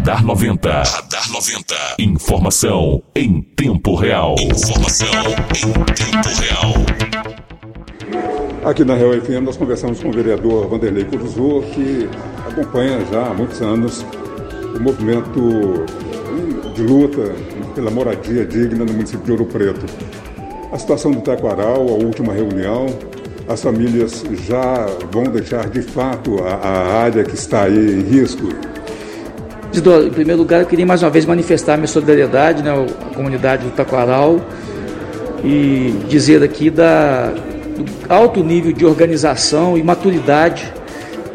Radar 90. Radar 90. Informação em tempo real. Informação em tempo real. Aqui na Real FM nós conversamos com o vereador Vanderlei Curuzu, que acompanha já há muitos anos o movimento de luta pela moradia digna no município de Ouro Preto. A situação do Taquaral, a última reunião, as famílias já vão deixar de fato a, a área que está aí em risco? Em primeiro lugar, eu queria mais uma vez manifestar minha solidariedade né, à comunidade do Taquaral e dizer aqui da, do alto nível de organização e maturidade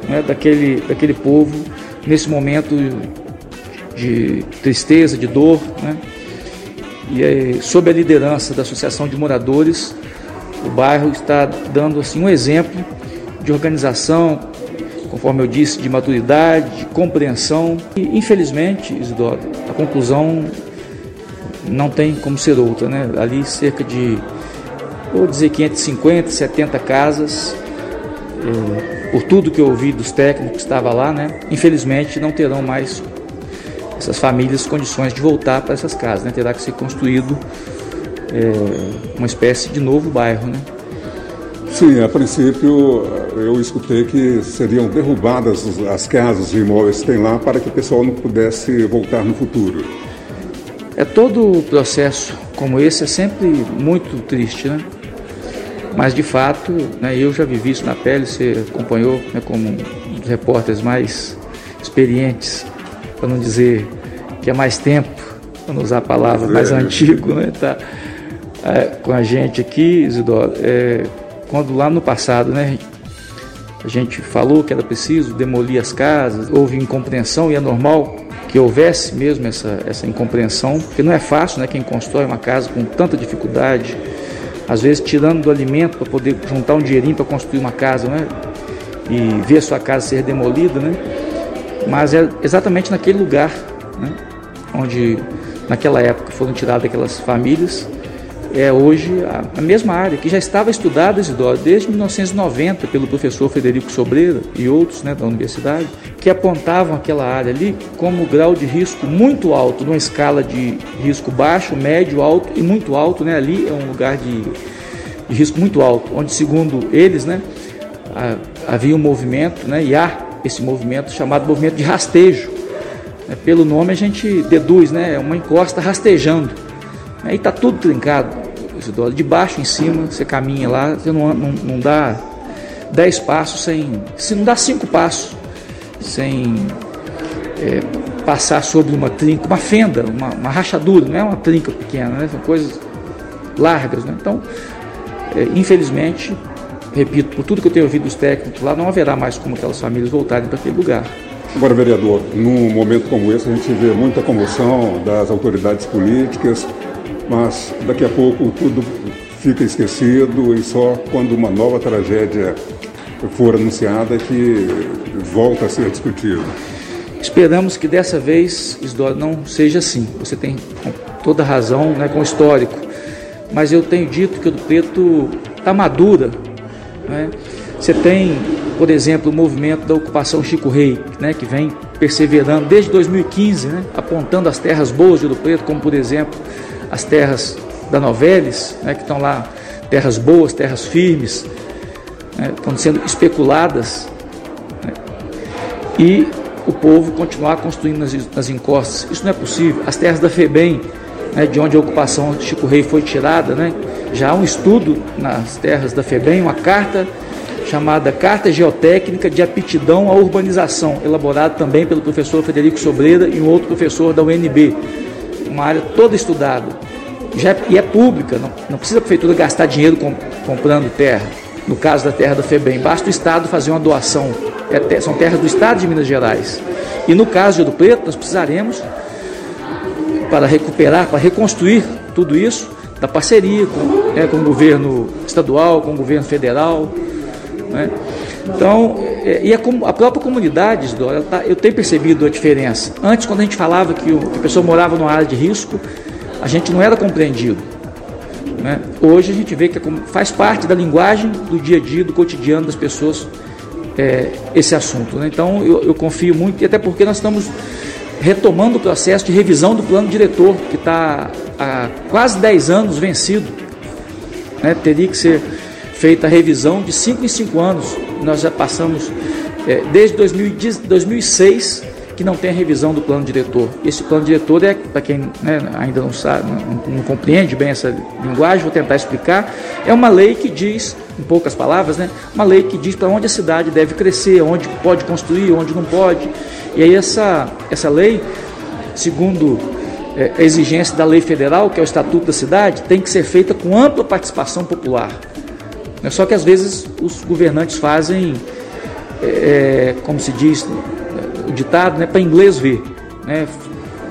né, daquele, daquele povo nesse momento de tristeza, de dor. Né, e é, sob a liderança da Associação de Moradores, o bairro está dando assim um exemplo de organização, conforme eu disse, de maturidade, de compreensão. E, infelizmente, Isidoro, a conclusão não tem como ser outra, né? Ali cerca de, vou dizer, 550, 70 casas, é, por tudo que eu ouvi dos técnicos que estavam lá, né? Infelizmente não terão mais essas famílias condições de voltar para essas casas, né? Terá que ser construído é, uma espécie de novo bairro, né? Sim, a princípio eu escutei que seriam derrubadas as casas e imóveis que tem lá para que o pessoal não pudesse voltar no futuro. É todo processo como esse é sempre muito triste, né? Mas de fato, né, eu já vivi isso na pele, você acompanhou né, como um dos repórteres mais experientes, para não dizer que há mais tempo, para não usar a palavra mais é. antigo, né? Tá, é, com a gente aqui, Isidoro, é, quando lá no passado, né, a gente falou que era preciso demolir as casas, houve incompreensão e é normal que houvesse mesmo essa, essa incompreensão, porque não é fácil, né, quem constrói uma casa com tanta dificuldade, às vezes tirando do alimento para poder juntar um dinheirinho para construir uma casa, né, e ver sua casa ser demolida, né, mas é exatamente naquele lugar, né, onde naquela época foram tiradas aquelas famílias é hoje a, a, mesma área que já estava estudada, Isidoro, desde 1990 pelo professor Federico Sobreira e outros né, da universidade, que apontavam aquela área ali como grau de risco muito alto, numa escala de risco baixo, médio, alto e muito alto. Né? Ali é um lugar de, de risco muito alto, onde, segundo eles, né, havia um movimento, né, e há esse movimento chamado movimento de rastejo. Né? Pelo nome a gente deduz, né, é uma encosta rastejando. Aí está tudo trincado de baixo em cima, você caminha lá, você não, não, não dá dez passos sem. Se não dá cinco passos sem é, passar sobre uma trinca, uma fenda, uma, uma, rachadura, não é uma trinca pequena, né? são coisas largas. Né? Então, é, infelizmente, repito, por tudo que eu tenho ouvido dos técnicos lá, não haverá mais como aquelas famílias voltarem para aquele lugar. Agora, vereador, num momento como esse, a gente vê muita comoção das autoridades políticas, mas daqui a pouco tudo fica esquecido e só quando uma nova tragédia for anunciada que volta a ser discutido. Esperamos que dessa vez não seja assim. Você tem toda razão né, com o histórico, mas eu tenho dito que o Preto está madura. Né? Você tem, por exemplo, o movimento da ocupação Chico Rei, né, que vem perseverando desde 2015, né, apontando as terras boas de Ouro Preto, como por exemplo as terras da Noveles, né, que estão lá, terras boas, terras firmes, né, estão sendo especuladas, né, e o povo continuar construindo nas, nas, encostas. Isso não é possível. As terras da FEBEM, né, de onde a ocupação de Chico Rei foi tirada, né, já há um estudo nas terras da FEBEM, uma carta chamada Carta Geotécnica de Aptidão à Urbanização, elaborada também pelo professor Federico Sobreira e um outro professor da UNB uma área toda estudada já é, e é pública, não, não precisa a prefeitura gastar dinheiro com, comprando terra. No caso da terra da FEBEM, basta o Estado fazer uma doação. É, são terras do Estado de Minas Gerais. E no caso de Ouro Preto, nós precisaremos, para recuperar, para reconstruir tudo isso, da parceria com, né, com o governo estadual, com o governo federal. Né? Então, é, e a, a, própria comunidade, Isidoro, tá, eu tenho percebido a diferença. Antes, quando a gente falava que, o, que a pessoa morava numa área de risco, a gente não era compreendido. Né? Hoje a gente vê que é faz parte da linguagem do dia a dia, do cotidiano das pessoas, é, esse assunto. Né? Então, eu, eu confio muito, e até porque nós estamos retomando o processo de revisão do plano diretor, que está há quase 10 anos vencido. Né? Teria que ser feita a revisão de 5 em 5 anos. Nós já passamos é, desde 2006 que não tem a revisão do plano diretor. Esse plano diretor é, para quem né, ainda não sabe, não, não, compreende bem essa linguagem, vou tentar explicar, é uma lei que diz, em poucas palavras, né, uma lei que diz para onde a cidade deve crescer, onde pode construir, onde não pode. E aí essa, essa lei, segundo é, a exigência da lei federal, que é o Estatuto da Cidade, tem que ser feita com ampla participação popular. Só que às vezes os governantes fazem, é, como se diz, o ditado, né, para inglês ver, né,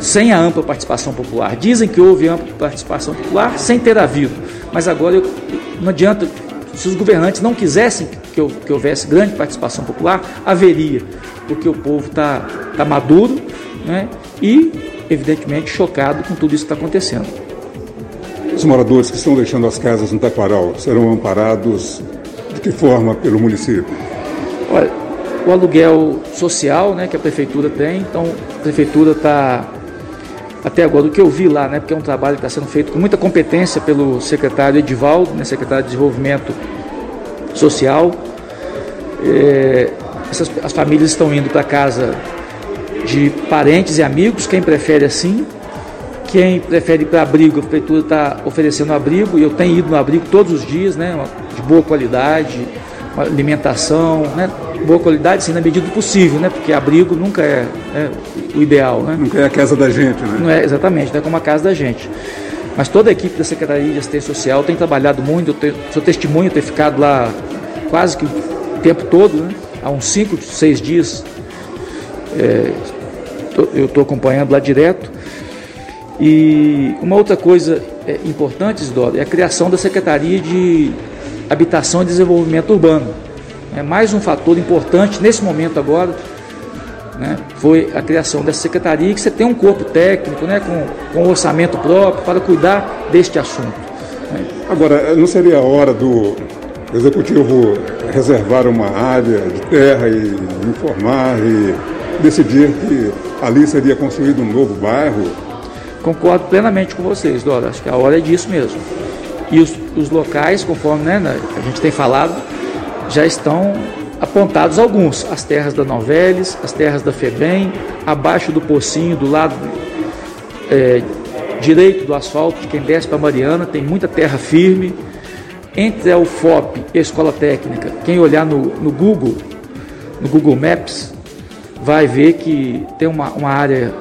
sem a ampla participação popular. Dizem que houve ampla participação popular sem ter havido, mas agora eu, não adianta, se os governantes não quisessem que, que houvesse grande participação popular, haveria, porque o povo está tá maduro né, e, evidentemente, chocado com tudo isso que está acontecendo. Os moradores que estão deixando as casas no Taquaral serão amparados de que forma pelo município? Olha, o aluguel social né, que a prefeitura tem. Então, a prefeitura está, até agora, o que eu vi lá, né, porque é um trabalho que está sendo feito com muita competência pelo secretário Edivaldo, né, secretário de Desenvolvimento Social. É, essas, as famílias estão indo para casa de parentes e amigos, quem prefere assim. Quem prefere ir para abrigo, a prefeitura está oferecendo abrigo, e eu tenho ido no abrigo todos os dias, né, de boa qualidade, alimentação, né? boa qualidade, sim, na medida do possível, né? Porque abrigo nunca é, é, o ideal, né? Nunca é a casa da gente, né? Não é, exatamente, não é como a casa da gente. Mas toda a equipe da Secretaria de Assistência Social tem trabalhado muito, eu tenho, sou testemunho ter ficado lá quase que o tempo todo, né? Há uns 5, 6 dias. É, eu estou acompanhando lá direto. E uma outra coisa é, importante, Isidoro, é a criação da Secretaria de Habitação e Desenvolvimento Urbano. É mais um fator importante nesse momento agora, né, foi a criação dessa secretaria, que você tem um corpo técnico, né, com, com orçamento próprio para cuidar deste assunto. Né. Agora, não seria a hora do executivo reservar uma área de terra e informar e decidir que ali seria construído um novo bairro? Concordo plenamente com vocês, Dora. Acho que a hora é disso mesmo. E os, os locais, conforme né, a gente tem falado, já estão apontados alguns. As terras da Noveles, as terras da FEBEM, abaixo do Pocinho, do lado é, direito do asfalto, de quem desce para Mariana, tem muita terra firme. Entre a UFOP e a Escola Técnica, quem olhar no, no Google, no Google Maps, vai ver que tem uma, uma área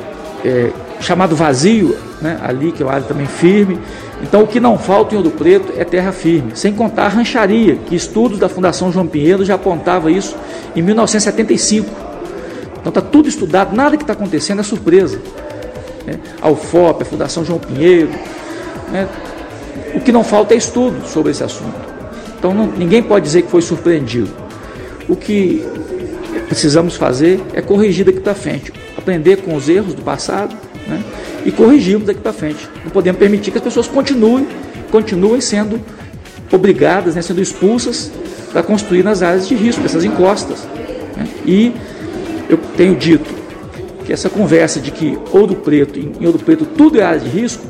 é, chamada vazio, né, ali, que é uma área também firme, então, o que não falta em Ouro Preto é terra firme, sem contar a rancharia, que estudos da Fundação João Pinheiro já apontava isso em 1975. Então, está tudo estudado, nada que está acontecendo é surpresa. Né? A UFOP, a Fundação João Pinheiro. Né? O que não falta é estudo sobre esse assunto. Então, não, ninguém pode dizer que foi surpreendido. O que precisamos fazer é corrigir daqui para frente, aprender com os erros do passado. Né? e corrigirmos daqui para frente. Não podemos permitir que as pessoas continuem, continuem sendo obrigadas, né, sendo expulsas para construir nas áreas de risco, essas encostas. Né? E eu tenho dito que essa conversa de que Ouro Preto, em Ouro Preto tudo é área de risco,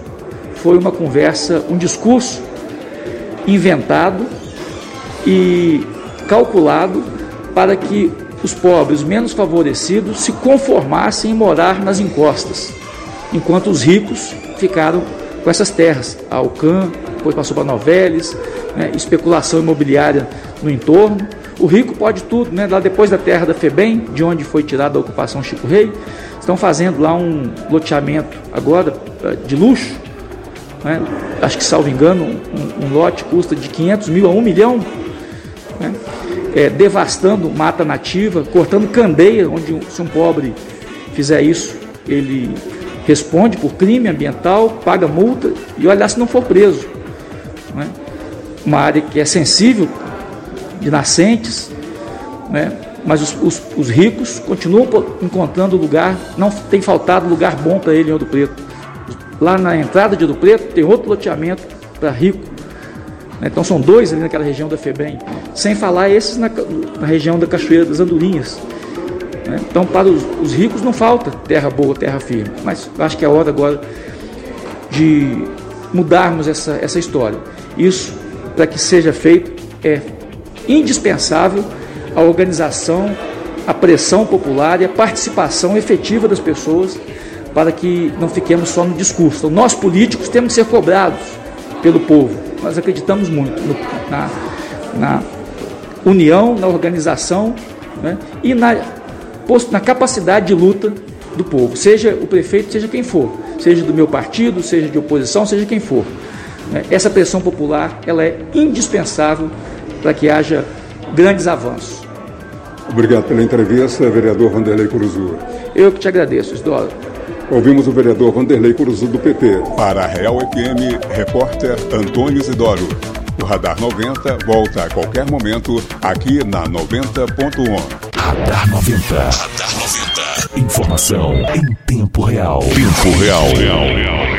foi uma conversa, um discurso inventado e calculado para que os pobres menos favorecidos se conformassem em morar nas encostas enquanto os ricos ficaram com essas terras. A Alcan, depois passou para Noveles, né, especulação imobiliária no entorno. O rico pode tudo, né? Lá depois da terra da FEBEM, de onde foi tirada a ocupação Chico Rei, estão fazendo lá um loteamento agora eh, de luxo. Né? Acho que, salvo engano, um, um, lote custa de 500 mil a 1 milhão. Né? É, devastando mata nativa, cortando candeia, onde se um pobre fizer isso, ele responde por crime ambiental, paga multa e olha se não for preso. Não é? Uma área que é sensível de nascentes, é? mas os, os, os, ricos continuam encontrando lugar, não tem faltado lugar bom para ele em Ouro Preto. Lá na entrada de Ouro Preto tem outro loteamento para rico. Né? Então são dois ali naquela região da FEBEM, sem falar esses na, na região da Cachoeira das Andorinhas. Né? Então, para os, os, ricos não falta terra boa, terra firme, mas acho que é hora agora de mudarmos essa, essa história. Isso, para que seja feito, é indispensável a organização, a pressão popular e a participação efetiva das pessoas para que não fiquemos só no discurso. Então, nós políticos temos que ser cobrados pelo povo. Nós acreditamos muito no, na, na, união, na organização né, e na, na capacidade de luta do povo, seja o prefeito, seja quem for, seja do meu partido, seja de oposição, seja quem for. Né. Essa pressão popular ela é indispensável para que haja grandes avanços. Obrigado pela entrevista, vereador Vanderlei Curuzu. Eu que te agradeço, Isidoro. Ouvimos o vereador Vanderlei Curuzu do PT. Para a Real FM, repórter Antônio Isidoro. O Radar 90 volta a qualquer momento aqui na 90.1. Radar 90. Radar 90. Informação em tempo real. Tempo real. real, real.